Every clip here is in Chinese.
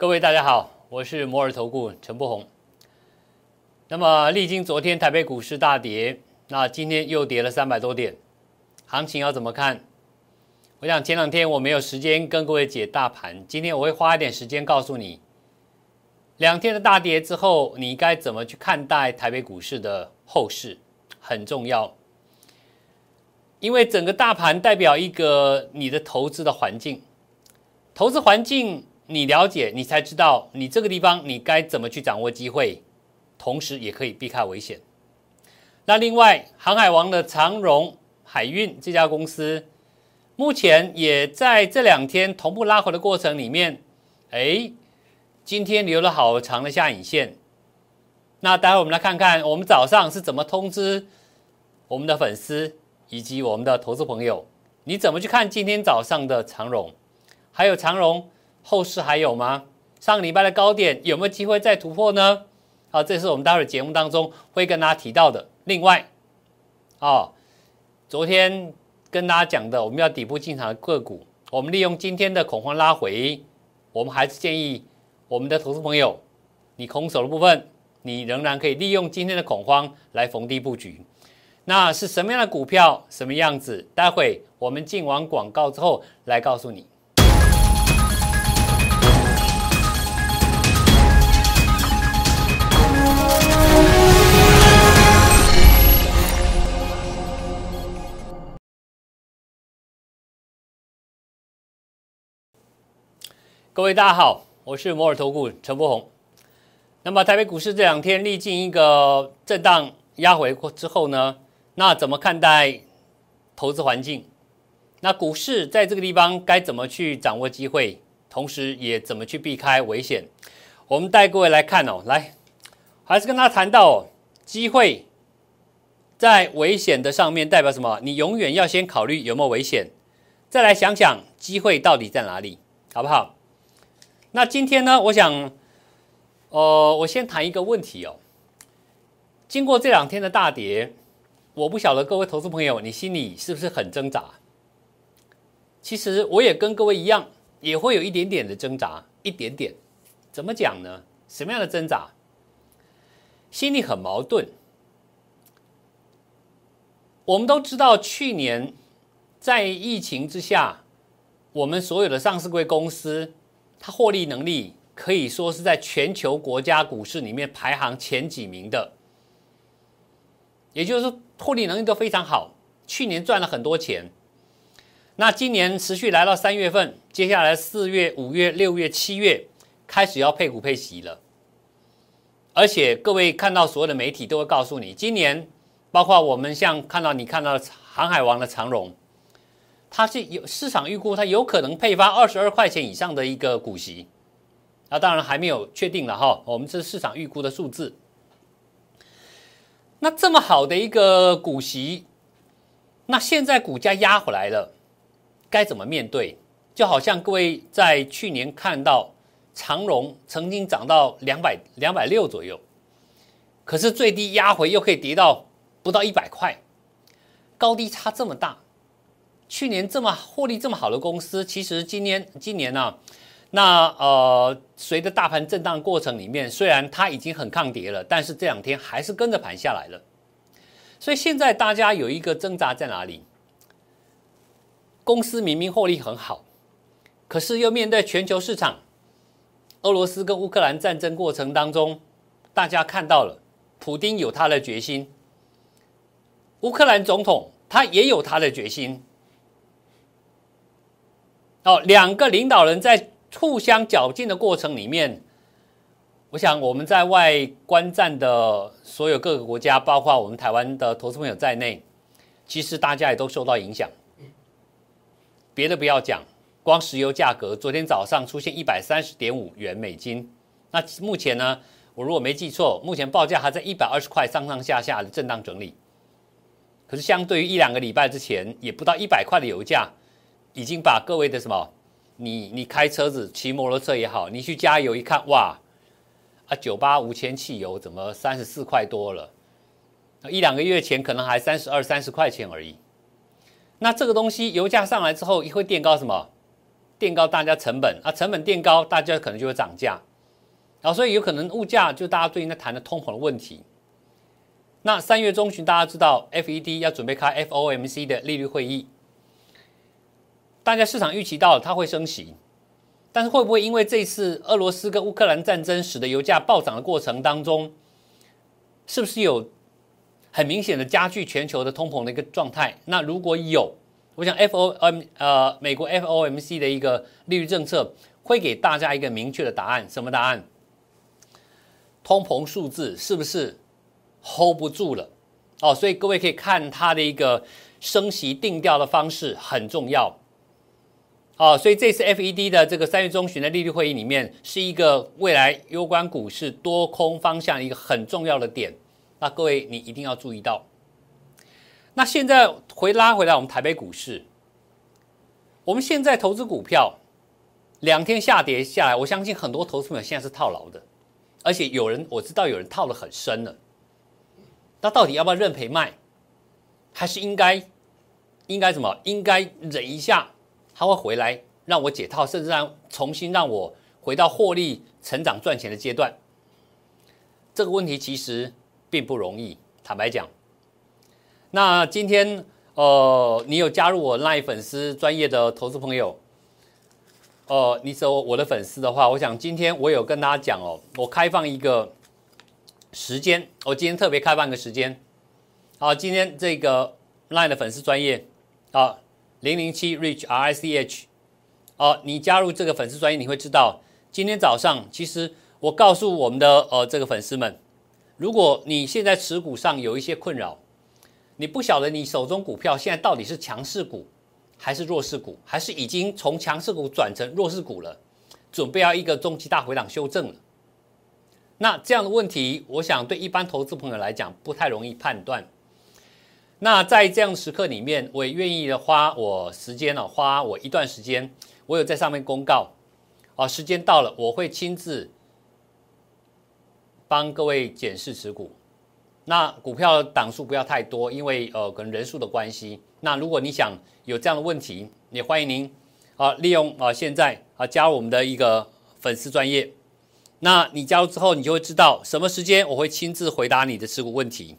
各位大家好，我是摩尔投顾陈柏宏。那么历经昨天台北股市大跌，那今天又跌了三百多点，行情要怎么看？我想前两天我没有时间跟各位解大盘，今天我会花一点时间告诉你，两天的大跌之后，你该怎么去看待台北股市的后市，很重要。因为整个大盘代表一个你的投资的环境，投资环境。你了解，你才知道你这个地方你该怎么去掌握机会，同时也可以避开危险。那另外，航海王的长荣海运这家公司，目前也在这两天同步拉回的过程里面，哎，今天留了好长的下影线。那待会我们来看看，我们早上是怎么通知我们的粉丝以及我们的投资朋友，你怎么去看今天早上的长荣，还有长荣。后市还有吗？上个礼拜的高点有没有机会再突破呢？好，这是我们待会节目当中会跟大家提到的。另外，哦，昨天跟大家讲的，我们要底部进场的个股，我们利用今天的恐慌拉回，我们还是建议我们的投资朋友，你空手的部分，你仍然可以利用今天的恐慌来逢低布局。那是什么样的股票，什么样子？待会我们进完广告之后来告诉你。各位大家好，我是摩尔投顾陈柏宏。那么台北股市这两天历经一个震荡压回之后呢，那怎么看待投资环境？那股市在这个地方该怎么去掌握机会，同时也怎么去避开危险？我们带各位来看哦，来还是跟他谈到机会在危险的上面代表什么？你永远要先考虑有没有危险，再来想想机会到底在哪里，好不好？那今天呢？我想，呃，我先谈一个问题哦。经过这两天的大跌，我不晓得各位投资朋友，你心里是不是很挣扎？其实我也跟各位一样，也会有一点点的挣扎，一点点。怎么讲呢？什么样的挣扎？心里很矛盾。我们都知道，去年在疫情之下，我们所有的上市贵公司。它获利能力可以说是在全球国家股市里面排行前几名的，也就是说获利能力都非常好。去年赚了很多钱，那今年持续来到三月份，接下来四月、五月、六月、七月开始要配股配息了。而且各位看到所有的媒体都会告诉你，今年包括我们像看到你看到航海王的长荣。它是有市场预估，它有可能配发二十二块钱以上的一个股息，那当然还没有确定了哈。我们这是市场预估的数字。那这么好的一个股息，那现在股价压回来了，该怎么面对？就好像各位在去年看到长荣曾经涨到两百两百六左右，可是最低压回又可以跌到不到一百块，高低差这么大。去年这么获利这么好的公司，其实今年今年呢，那呃，随着大盘震荡过程里面，虽然它已经很抗跌了，但是这两天还是跟着盘下来了。所以现在大家有一个挣扎在哪里？公司明明获利很好，可是又面对全球市场，俄罗斯跟乌克兰战争过程当中，大家看到了，普京有他的决心，乌克兰总统他也有他的决心。哦，两个领导人在互相较劲的过程里面，我想我们在外观战的所有各个国家，包括我们台湾的投资朋友在内，其实大家也都受到影响。别的不要讲，光石油价格昨天早上出现一百三十点五元美金，那目前呢，我如果没记错，目前报价还在一百二十块上上下下的震荡整理。可是相对于一两个礼拜之前，也不到一百块的油价。已经把各位的什么，你你开车子骑摩托车也好，你去加油一看，哇，啊九八无铅汽油怎么三十四块多了？一两个月前可能还三十二三十块钱而已。那这个东西油价上来之后，会垫高什么？垫高大家成本啊，成本垫高，大家可能就会涨价，然后所以有可能物价就大家最近在谈的通膨的问题。那三月中旬大家知道，FED 要准备开 FOMC 的利率会议，大家市场预期到它会升息，但是会不会因为这次俄罗斯跟乌克兰战争使得油价暴涨的过程当中，是不是有很明显的加剧全球的通膨的一个状态？那如果有，我想 FOM 呃美国 FOMC 的一个利率政策会给大家一个明确的答案，什么答案？通膨数字是不是 hold 不住了？哦，所以各位可以看它的一个升息定调的方式很重要。哦，所以这次 FED 的这个三月中旬的利率会议里面，是一个未来攸关股市多空方向一个很重要的点。那各位你一定要注意到。那现在回拉回来，我们台北股市，我们现在投资股票，两天下跌下来，我相信很多投资朋友现在是套牢的，而且有人我知道有人套的很深了。那到底要不要认赔卖，还是应该应该什么？应该忍一下，他会回来让我解套，甚至让重新让我回到获利、成长、赚钱的阶段。这个问题其实并不容易，坦白讲。那今天，呃，你有加入我 Live 粉丝专业的投资朋友，呃，你是我的粉丝的话，我想今天我有跟大家讲哦，我开放一个时间，我今天特别开放一个时间，好，今天这个 Line 的粉丝专业啊，零零七 Rich R I C H，哦，你加入这个粉丝专业，你会知道，今天早上其实我告诉我们的呃这个粉丝们，如果你现在持股上有一些困扰。你不晓得你手中股票现在到底是强势股还是弱势股，还是已经从强势股转成弱势股了，准备要一个中期大回档修正了。那这样的问题，我想对一般投资朋友来讲不太容易判断。那在这样时刻里面，我也愿意的花我时间了，花我一段时间，我有在上面公告，啊，时间到了，我会亲自帮各位检视持股。那股票档数不要太多，因为呃可能人数的关系。那如果你想有这样的问题，也欢迎您啊利用啊现在啊加入我们的一个粉丝专业。那你加入之后，你就会知道什么时间我会亲自回答你的持股问题。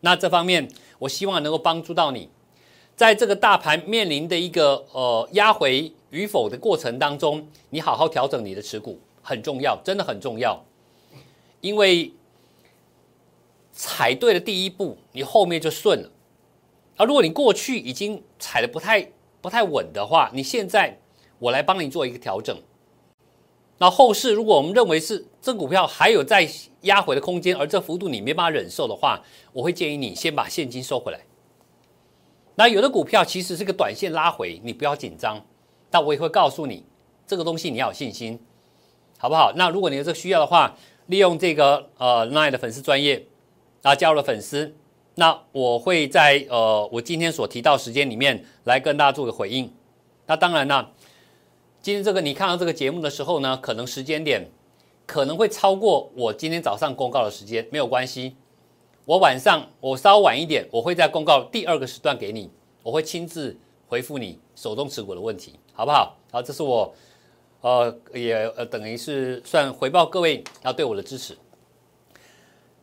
那这方面我希望能够帮助到你，在这个大盘面临的一个呃压回与否的过程当中，你好好调整你的持股很重要，真的很重要，因为。踩对了第一步，你后面就顺了。而如果你过去已经踩的不太不太稳的话，你现在我来帮你做一个调整。那后市如果我们认为是这股票还有在压回的空间，而这幅度你没办法忍受的话，我会建议你先把现金收回来。那有的股票其实是个短线拉回，你不要紧张。但我也会告诉你，这个东西你要有信心，好不好？那如果你有这个需要的话，利用这个呃 Line 的粉丝专业。啊，加入了粉丝，那我会在呃，我今天所提到时间里面来跟大家做个回应。那当然呢，今天这个你看到这个节目的时候呢，可能时间点可能会超过我今天早上公告的时间，没有关系。我晚上我稍晚一点，我会在公告第二个时段给你，我会亲自回复你手动持股的问题，好不好？好，这是我呃也呃等于是算回报各位要对我的支持。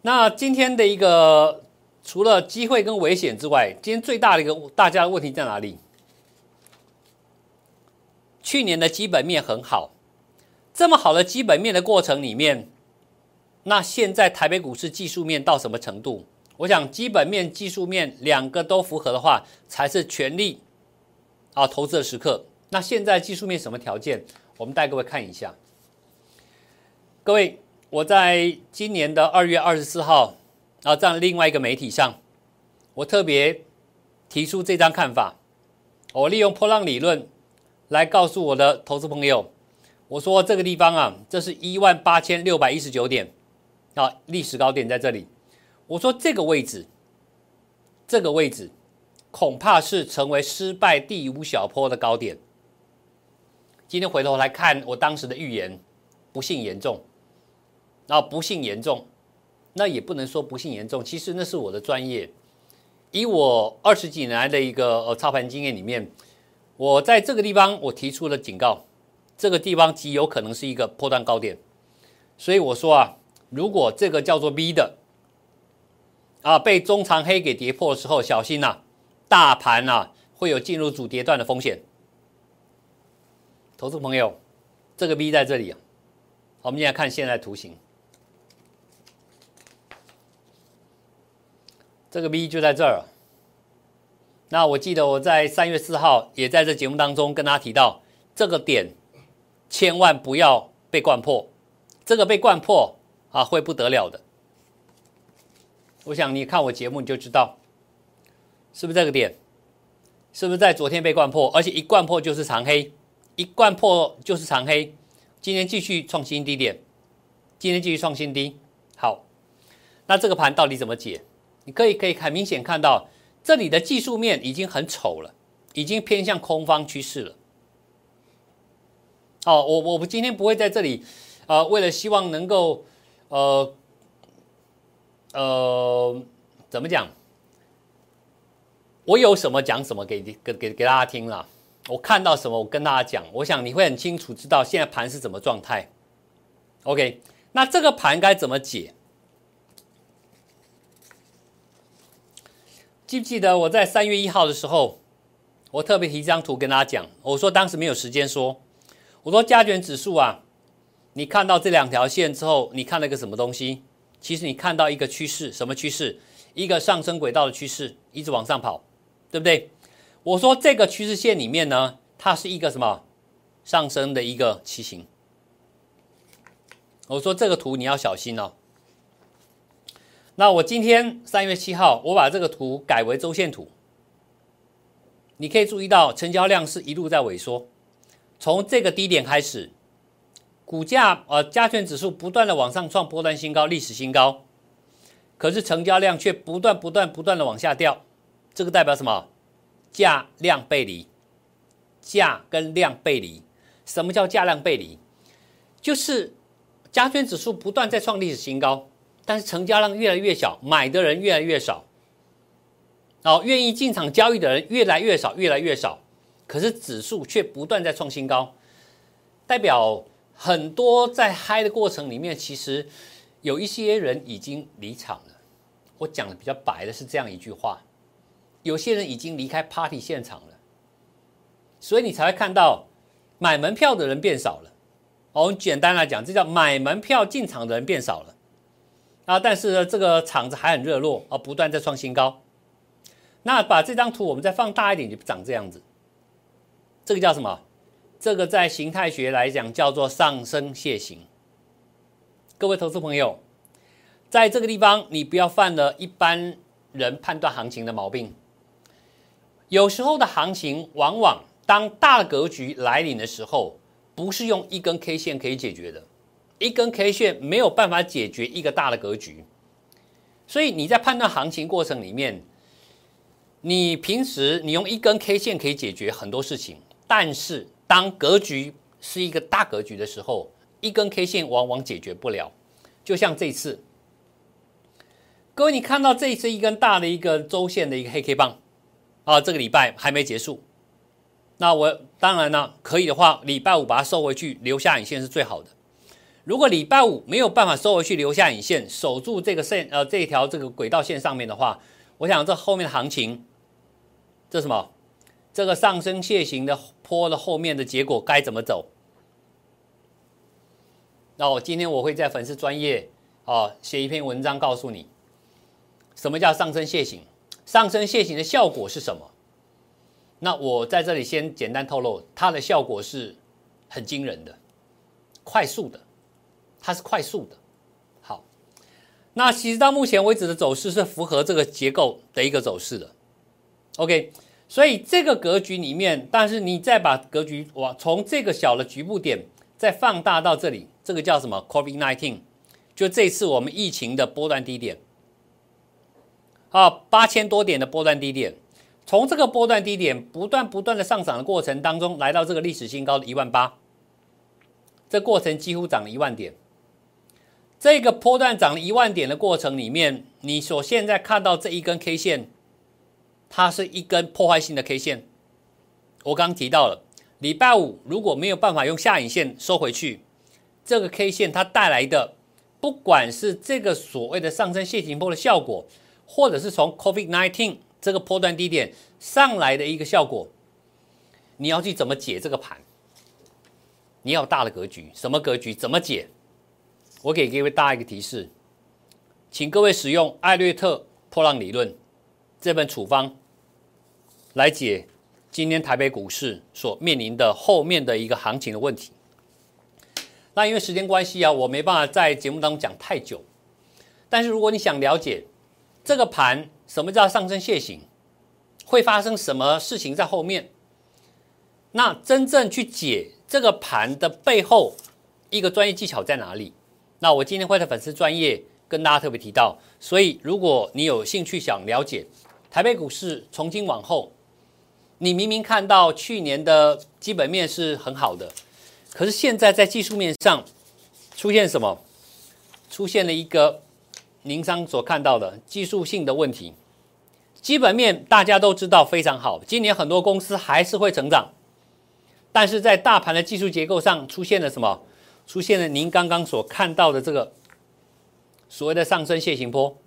那今天的一个除了机会跟危险之外，今天最大的一个大家的问题在哪里？去年的基本面很好，这么好的基本面的过程里面，那现在台北股市技术面到什么程度？我想基本面、技术面两个都符合的话，才是全力啊投资的时刻。那现在技术面什么条件？我们带各位看一下，各位。我在今年的二月二十四号，啊，在另外一个媒体上，我特别提出这张看法。我利用波浪理论来告诉我的投资朋友，我说这个地方啊，这是一万八千六百一十九点，啊，历史高点在这里。我说这个位置，这个位置恐怕是成为失败第五小坡的高点。今天回头来看我当时的预言，不幸严重。啊，不幸严重，那也不能说不幸严重。其实那是我的专业，以我二十几年来的一个呃操盘经验里面，我在这个地方我提出了警告，这个地方极有可能是一个破断高点，所以我说啊，如果这个叫做 V 的啊被中长黑给跌破的时候，小心呐，大盘啊会有进入主跌段的风险。投资朋友，这个 V 在这里啊，我们现在看现在图形。这个 V 就在这儿。那我记得我在三月四号也在这节目当中跟大家提到，这个点千万不要被灌破，这个被灌破啊会不得了的。我想你看我节目你就知道，是不是这个点？是不是在昨天被灌破？而且一灌破就是长黑，一灌破就是长黑。今天继续创新低点，今天继续创新低。好，那这个盘到底怎么解？你可以可以很明显看到，这里的技术面已经很丑了，已经偏向空方趋势了。哦，我我们今天不会在这里，呃，为了希望能够，呃，呃，怎么讲？我有什么讲什么给给给给大家听了。我看到什么，我跟大家讲。我想你会很清楚知道现在盘是怎么状态。OK，那这个盘该怎么解？记不记得我在三月一号的时候，我特别提一张图跟大家讲，我说当时没有时间说，我说加权指数啊，你看到这两条线之后，你看了个什么东西？其实你看到一个趋势，什么趋势？一个上升轨道的趋势，一直往上跑，对不对？我说这个趋势线里面呢，它是一个什么上升的一个旗形。我说这个图你要小心哦。那我今天三月七号，我把这个图改为周线图。你可以注意到，成交量是一路在萎缩，从这个低点开始，股价呃加权指数不断的往上创波段新高、历史新高，可是成交量却不断不断不断的往下掉，这个代表什么？价量背离，价跟量背离。什么叫价量背离？就是加权指数不断在创历史新高。但是成交量越来越小，买的人越来越少，哦，愿意进场交易的人越来越少，越来越少。可是指数却不断在创新高，代表很多在嗨的过程里面，其实有一些人已经离场了。我讲的比较白的是这样一句话：有些人已经离开 party 现场了，所以你才会看到买门票的人变少了。我们简单来讲，这叫买门票进场的人变少了。啊，但是呢，这个场子还很热络啊，不断在创新高。那把这张图我们再放大一点，就长这样子。这个叫什么？这个在形态学来讲叫做上升楔形。各位投资朋友，在这个地方你不要犯了一般人判断行情的毛病。有时候的行情，往往当大格局来临的时候，不是用一根 K 线可以解决的。一根 K 线没有办法解决一个大的格局，所以你在判断行情过程里面，你平时你用一根 K 线可以解决很多事情，但是当格局是一个大格局的时候，一根 K 线往往解决不了。就像这次，各位你看到这一次一根大的一个周线的一个黑 K 棒啊，这个礼拜还没结束，那我当然呢可以的话，礼拜五把它收回去，留下影线是最好的。如果礼拜五没有办法收回去，留下影线，守住这个线，呃，这一条这个轨道线上面的话，我想这后面的行情，这什么？这个上升楔形的坡的后面的结果该怎么走？那我今天我会在粉丝专业啊写一篇文章，告诉你什么叫上升楔形，上升楔形的效果是什么？那我在这里先简单透露，它的效果是很惊人的，快速的。它是快速的，好，那其实到目前为止的走势是符合这个结构的一个走势的，OK，所以这个格局里面，但是你再把格局往从这个小的局部点再放大到这里，这个叫什么？Covid nineteen，就这次我们疫情的波段低点，啊，八千多点的波段低点，从这个波段低点不断不断的上涨的过程当中，来到这个历史新高的一万八，这过程几乎涨了一万点。这个波段涨了一万点的过程里面，你所现在看到这一根 K 线，它是一根破坏性的 K 线，我刚提到了，礼拜五如果没有办法用下影线收回去，这个 K 线它带来的，不管是这个所谓的上升楔形波的效果，或者是从 Covid nineteen 这个波段低点上来的一个效果，你要去怎么解这个盘？你要大的格局，什么格局？怎么解？我给各位大一个提示，请各位使用艾略特破浪理论这本处方来解今天台北股市所面临的后面的一个行情的问题。那因为时间关系啊，我没办法在节目当中讲太久。但是如果你想了解这个盘什么叫上升楔形，会发生什么事情在后面，那真正去解。这个盘的背后一个专业技巧在哪里？那我今天会在粉丝专业跟大家特别提到。所以如果你有兴趣想了解台北股市从今往后，你明明看到去年的基本面是很好的，可是现在在技术面上出现什么？出现了一个您商所看到的技术性的问题。基本面大家都知道非常好，今年很多公司还是会成长。但是在大盘的技术结构上出现了什么？出现了您刚刚所看到的这个所谓的上升楔形坡，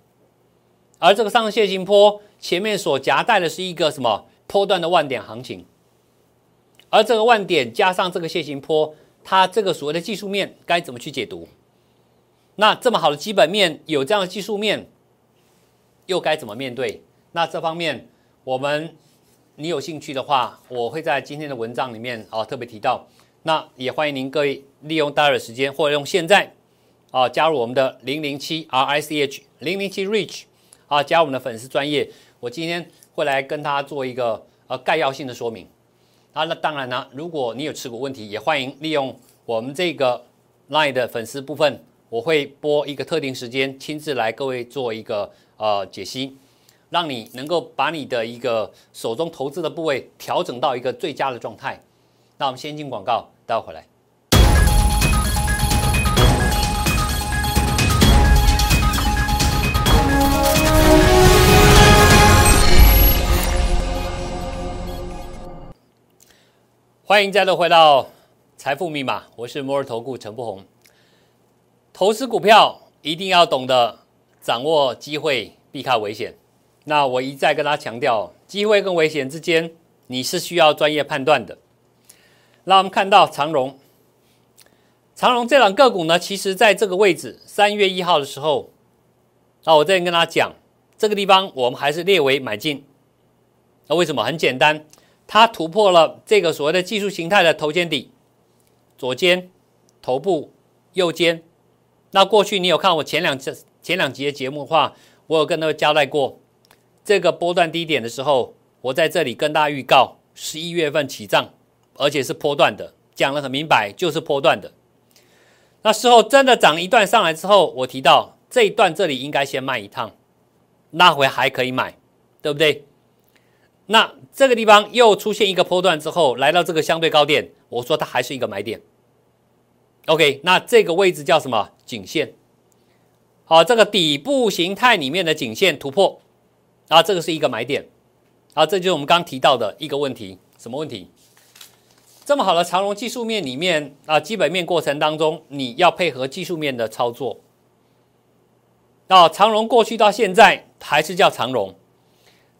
而这个上升楔形坡前面所夹带的是一个什么波段的万点行情，而这个万点加上这个楔形坡，它这个所谓的技术面该怎么去解读？那这么好的基本面，有这样的技术面，又该怎么面对？那这方面我们。你有兴趣的话，我会在今天的文章里面啊特别提到。那也欢迎您各位利用待会的时间，或者用现在啊加入我们的零零七 R I C H 零零七 Reach 啊加入我们的粉丝专业。我今天会来跟大家做一个呃概要性的说明。啊，那当然呢，如果你有持股问题，也欢迎利用我们这个 Line 的粉丝部分，我会拨一个特定时间，亲自来各位做一个呃解析。让你能够把你的一个手中投资的部位调整到一个最佳的状态。那我们先进广告，待会回来。欢迎再度回到财富密码，我是摩尔投顾陈不红。投资股票一定要懂得掌握机会，避开危险。那我一再跟他强调，机会跟危险之间，你是需要专业判断的。那我们看到长荣，长荣这两个股呢，其实在这个位置，三月一号的时候，那我这边跟他讲，这个地方我们还是列为买进。那为什么？很简单，它突破了这个所谓的技术形态的头肩底，左肩、头部、右肩。那过去你有看我前两次前两集的节目的话，我有跟他们交代过。这个波段低点的时候，我在这里跟大家预告，十一月份起涨，而且是波段的，讲的很明白，就是波段的。那时候真的涨一段上来之后，我提到这一段这里应该先卖一趟，那回还可以买，对不对？那这个地方又出现一个波段之后，来到这个相对高点，我说它还是一个买点。OK，那这个位置叫什么？颈线。好，这个底部形态里面的颈线突破。啊，这个是一个买点，啊，这就是我们刚提到的一个问题，什么问题？这么好的长龙技术面里面啊，基本面过程当中，你要配合技术面的操作。啊，长龙过去到现在还是叫长龙，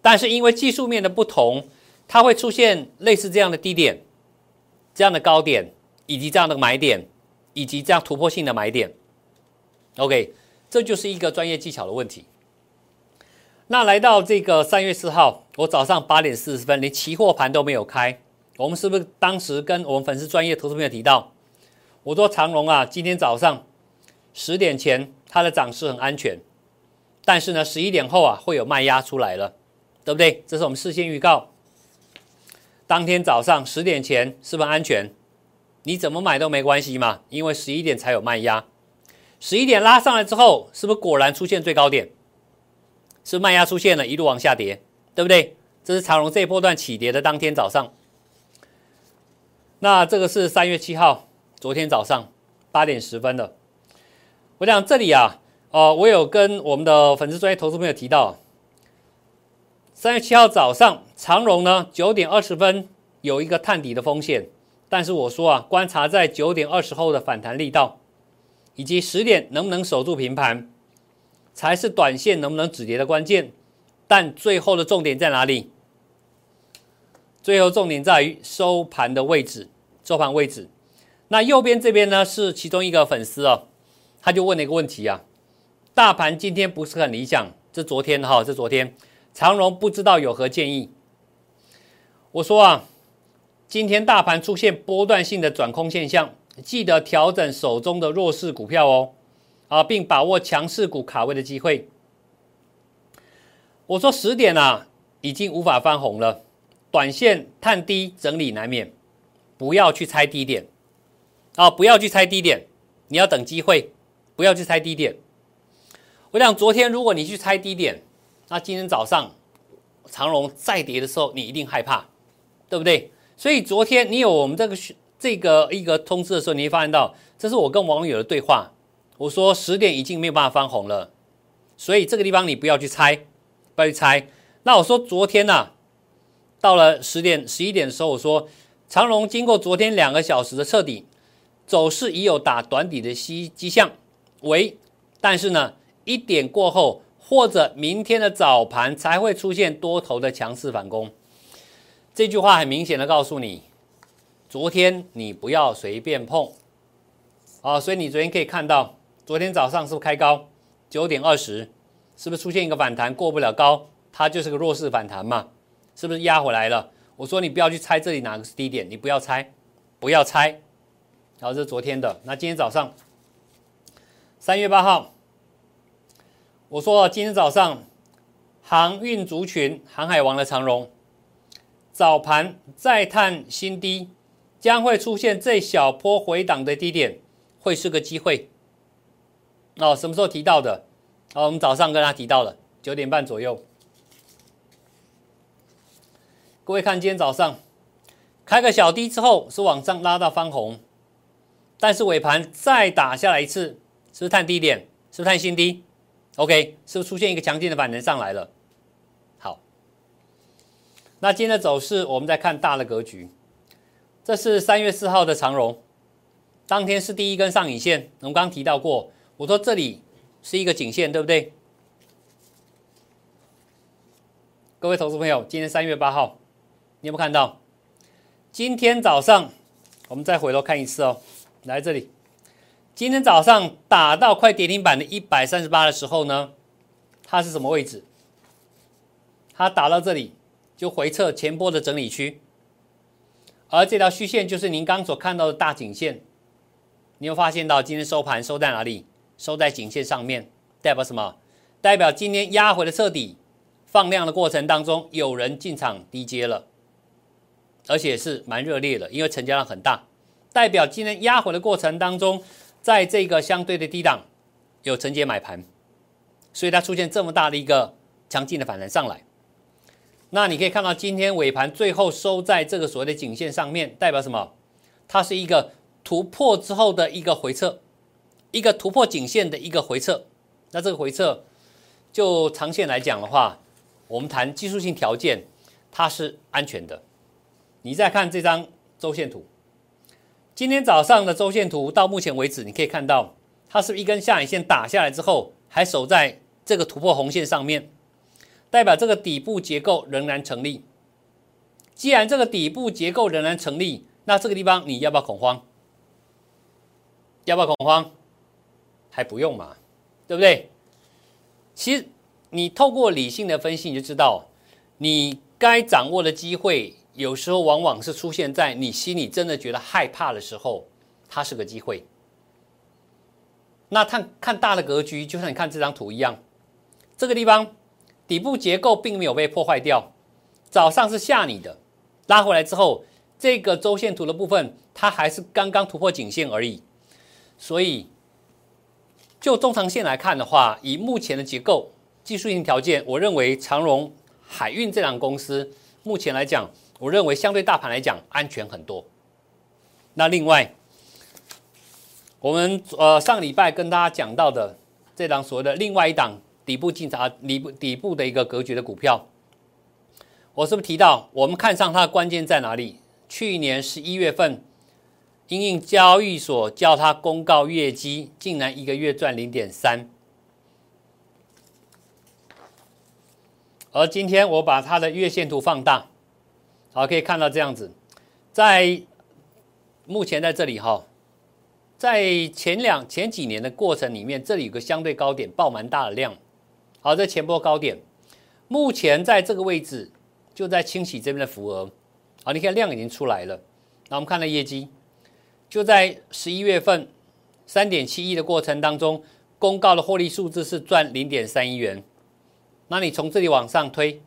但是因为技术面的不同，它会出现类似这样的低点、这样的高点，以及这样的买点，以及这样突破性的买点。OK，这就是一个专业技巧的问题。那来到这个三月四号，我早上八点四十分，连期货盘都没有开。我们是不是当时跟我们粉丝专业投资朋友提到，我说长隆啊，今天早上十点前它的涨势很安全，但是呢，十一点后啊会有卖压出来了，对不对？这是我们事先预告。当天早上十点前是不是安全？你怎么买都没关系嘛，因为十一点才有卖压。十一点拉上来之后，是不是果然出现最高点？是卖压出现了，一路往下跌，对不对？这是长荣这一波段起跌的当天早上。那这个是三月七号，昨天早上八点十分的。我讲这里啊，呃，我有跟我们的粉丝专业投资朋友提到，三月七号早上长荣呢九点二十分有一个探底的风险，但是我说啊，观察在九点二十后的反弹力道，以及十点能不能守住平盘，才是短线能不能止跌的关键。但最后的重点在哪里？最后重点在于收盘的位置，收盘位置。那右边这边呢是其中一个粉丝哦，他就问了一个问题啊，大盘今天不是很理想，这昨天哈，这昨天长荣不知道有何建议？我说啊。今天大盘出现波段性的转空现象，记得调整手中的弱势股票哦，啊，并把握强势股卡位的机会。我说十点啊，已经无法翻红了，短线探低整理难免，不要去猜低点，啊，不要去猜低点，你要等机会，不要去猜低点。我想昨天如果你去猜低点，那今天早上长荣再跌的时候，你一定害怕，对不对？所以昨天你有我们这个这个一个通知的时候，你会发现到，这是我跟网友的对话。我说十点已经没有办法翻红了，所以这个地方你不要去猜，不要去猜。那我说昨天呢，到了十点十一点的时候，我说长荣经过昨天两个小时的彻底走势，已有打短底的迹迹象，为但是呢，一点过后或者明天的早盘才会出现多头的强势反攻。这句话很明显的告诉你，昨天你不要随便碰，啊，所以你昨天可以看到，昨天早上是不是开高？九点二十，是不是出现一个反弹过不了高，它就是个弱势反弹嘛，是不是压回来了？我说你不要去猜这里哪个是低点，你不要猜，不要猜，然后这是昨天的，那今天早上三月八号，我说今天早上航运族群航海王的长荣。早盘再探新低，将会出现这小波回档的低点，会是个机会。哦，什么时候提到的？哦，我们早上跟他提到了，九点半左右。各位看，今天早上开个小低之后，是往上拉到翻红，但是尾盘再打下来一次，是不是探低点？是不是探新低？OK，是不是出现一个强劲的反弹上来了？好那今天的走势，我们再看大的格局。这是三月四号的长荣，当天是第一根上影线。我们刚提到过，我说这里是一个颈线，对不对？各位投资朋友，今天三月八号，你有没有看到？今天早上，我们再回头看一次哦。来这里，今天早上打到快跌停板的一百三十八的时候呢，它是什么位置？它打到这里。就回撤前波的整理区，而这条虚线就是您刚所看到的大颈线。你有发现到今天收盘收在哪里？收在颈线上面，代表什么？代表今天压回的彻底放量的过程当中，有人进场低接了，而且是蛮热烈的，因为成交量很大，代表今天压回的过程当中，在这个相对的低档有承接买盘，所以它出现这么大的一个强劲的反弹上来。那你可以看到，今天尾盘最后收在这个所谓的颈线上面，代表什么？它是一个突破之后的一个回撤，一个突破颈线的一个回撤。那这个回撤，就长线来讲的话，我们谈技术性条件，它是安全的。你再看这张周线图，今天早上的周线图到目前为止，你可以看到，它是一根下影线打下来之后，还守在这个突破红线上面。代表这个底部结构仍然成立。既然这个底部结构仍然成立，那这个地方你要不要恐慌？要不要恐慌？还不用嘛，对不对？其实你透过理性的分析，你就知道，你该掌握的机会，有时候往往是出现在你心里真的觉得害怕的时候，它是个机会。那看看大的格局，就像你看这张图一样，这个地方。底部结构并没有被破坏掉，早上是吓你的，拉回来之后，这个周线图的部分它还是刚刚突破颈线而已，所以就中长线来看的话，以目前的结构、技术性条件，我认为长荣海运这两个公司目前来讲，我认为相对大盘来讲安全很多。那另外，我们呃上礼拜跟大家讲到的这档所谓的另外一档。底部进场，底部底部的一个格局的股票，我是不是提到我们看上它的关键在哪里？去年十一月份，因应交易所叫它公告月绩，竟然一个月赚零点三。而今天我把它的月线图放大，好，可以看到这样子，在目前在这里哈，在前两前几年的过程里面，这里有个相对高点，爆蛮大的量，好，在前波高点，目前在这个位置就在清洗这边的浮额，好，你看量已经出来了，那我们看到业绩，就在十一月份三点七亿的过程当中，公告的获利数字是赚零点三亿元。那你从这里往上推，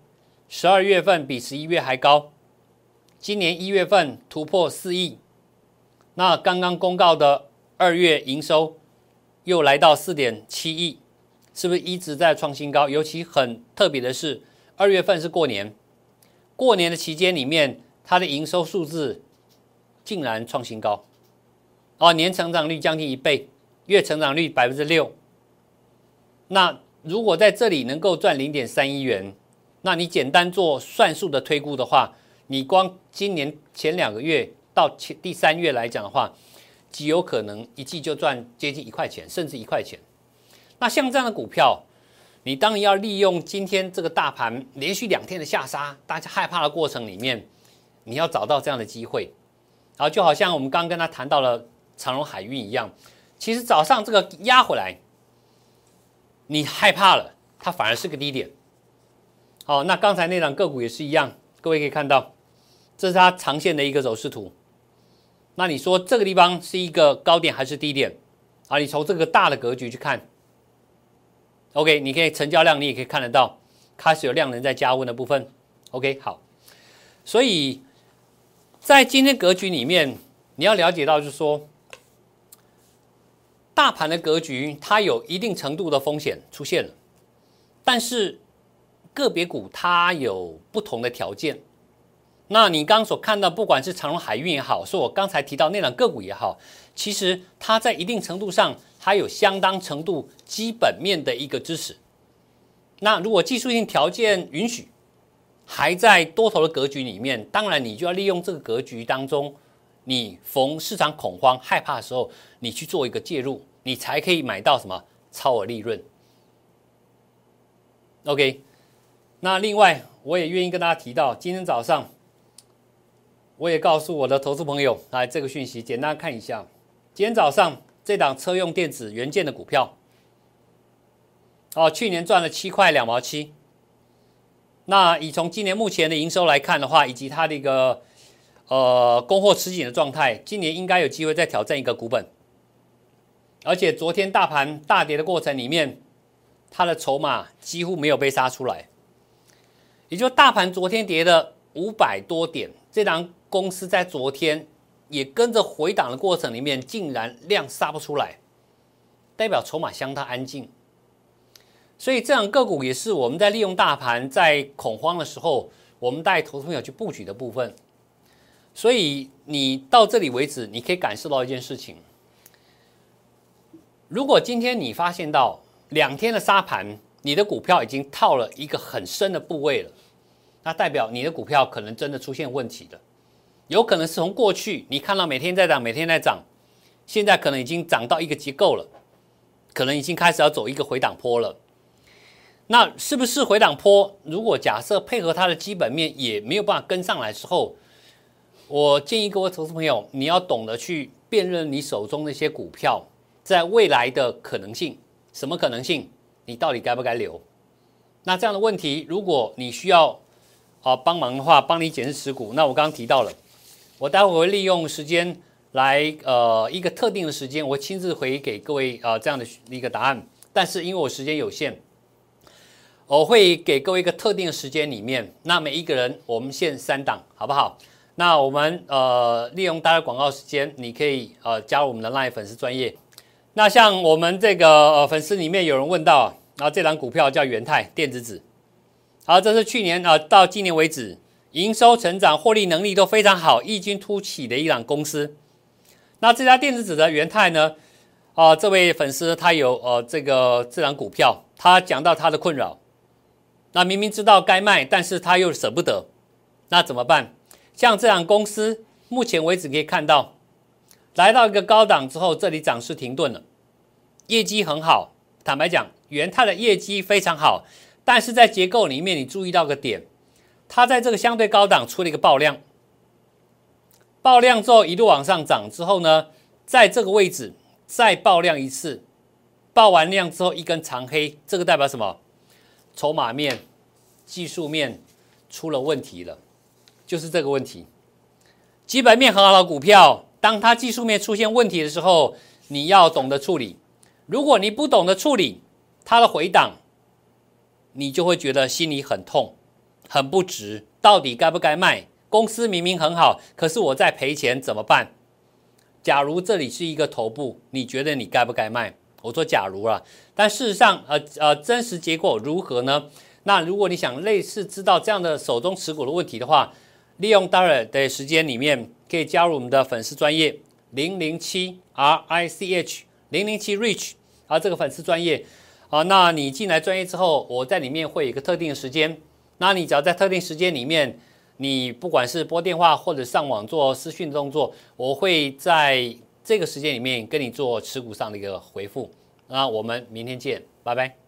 十二月份比十一月还高，今年一月份突破四亿，那刚刚公告的二月营收又来到四点七亿，是不是一直在创新高？尤其很特别的是，二月份是过年，过年的期间里面，它的营收数字竟然创新高，哦，年成长率将近一倍，月成长率百分之六，那。如果在这里能够赚零点三亿元，那你简单做算术的推估的话，你光今年前两个月到前第三月来讲的话，极有可能一季就赚接近一块钱，甚至一块钱。那像这样的股票，你当然要利用今天这个大盘连续两天的下杀，大家害怕的过程里面，你要找到这样的机会。然后就好像我们刚刚跟他谈到了长荣海运一样，其实早上这个压回来。你害怕了，它反而是个低点。好，那刚才那档个股也是一样，各位可以看到，这是它长线的一个走势图。那你说这个地方是一个高点还是低点？啊，你从这个大的格局去看，OK，你可以成交量你也可以看得到，开始有量能在加温的部分。OK，好，所以在今天格局里面，你要了解到就是说。大盘的格局，它有一定程度的风险出现了，但是个别股它有不同的条件。那你刚所看到，不管是长荣海运也好，是我刚才提到那两个股也好，其实它在一定程度上还有相当程度基本面的一个支持。那如果技术性条件允许，还在多头的格局里面，当然你就要利用这个格局当中，你逢市场恐慌害怕的时候，你去做一个介入。你才可以买到什么超额利润？OK，那另外我也愿意跟大家提到，今天早上我也告诉我的投资朋友，来这个讯息，简单看一下。今天早上这档车用电子元件的股票，哦，去年赚了七块两毛七。那以从今年目前的营收来看的话，以及它的一个呃供货吃紧的状态，今年应该有机会再挑战一个股本。而且昨天大盘大跌的过程里面，它的筹码几乎没有被杀出来，也就大盘昨天跌的五百多点，这档公司在昨天也跟着回档的过程里面，竟然量杀不出来，代表筹码相当安静。所以这样个股也是我们在利用大盘在恐慌的时候，我们带投资朋友去布局的部分。所以你到这里为止，你可以感受到一件事情。如果今天你发现到两天的沙盘，你的股票已经套了一个很深的部位了，那代表你的股票可能真的出现问题了。有可能是从过去你看到每天在涨，每天在涨，现在可能已经涨到一个结构了，可能已经开始要走一个回档坡了。那是不是回档坡？如果假设配合它的基本面也没有办法跟上来之后，我建议各位投资朋友，你要懂得去辨认你手中那些股票。在未来的可能性，什么可能性？你到底该不该留？那这样的问题，如果你需要啊帮忙的话，帮你检视持股。那我刚刚提到了，我待会会利用时间来呃一个特定的时间，我亲自回给各位啊这样的一个答案。但是因为我时间有限，我会给各位一个特定的时间里面，那每一个人我们限三档，好不好？那我们呃利用大家广告时间，你可以呃加入我们的 Live 粉丝专业。那像我们这个呃粉丝里面有人问到，然后这档股票叫元泰电子纸，好，这是去年啊到今年为止营收成长、获利能力都非常好、异军突起的一档公司。那这家电子纸的元泰呢，啊这位粉丝他有呃这个这档股票，他讲到他的困扰，那明明知道该卖，但是他又舍不得，那怎么办？像这档公司目前为止可以看到，来到一个高档之后，这里涨势停顿了，业绩很好。坦白讲，元泰的业绩非常好，但是在结构里面，你注意到个点，它在这个相对高档出了一个爆量，爆量之后一路往上涨之后呢，在这个位置再爆量一次，爆完量之后一根长黑，这个代表什么？筹码面、技术面出了问题了，就是这个问题。基本面很好的股票，当它技术面出现问题的时候，你要懂得处理。如果你不懂得处理它的回档，你就会觉得心里很痛，很不值。到底该不该卖？公司明明很好，可是我在赔钱，怎么办？假如这里是一个头部，你觉得你该不该卖？我说假如啊，但事实上，呃呃，真实结果如何呢？那如果你想类似知道这样的手中持股的问题的话，利用待会的时间里面，可以加入我们的粉丝专业零零七 R I C H 零零七 Rich。啊，这个粉丝专业，好，那你进来专业之后，我在里面会有一个特定的时间，那你只要在特定时间里面，你不管是拨电话或者上网做私讯动作，我会在这个时间里面跟你做持股上的一个回复。那我们明天见，拜拜。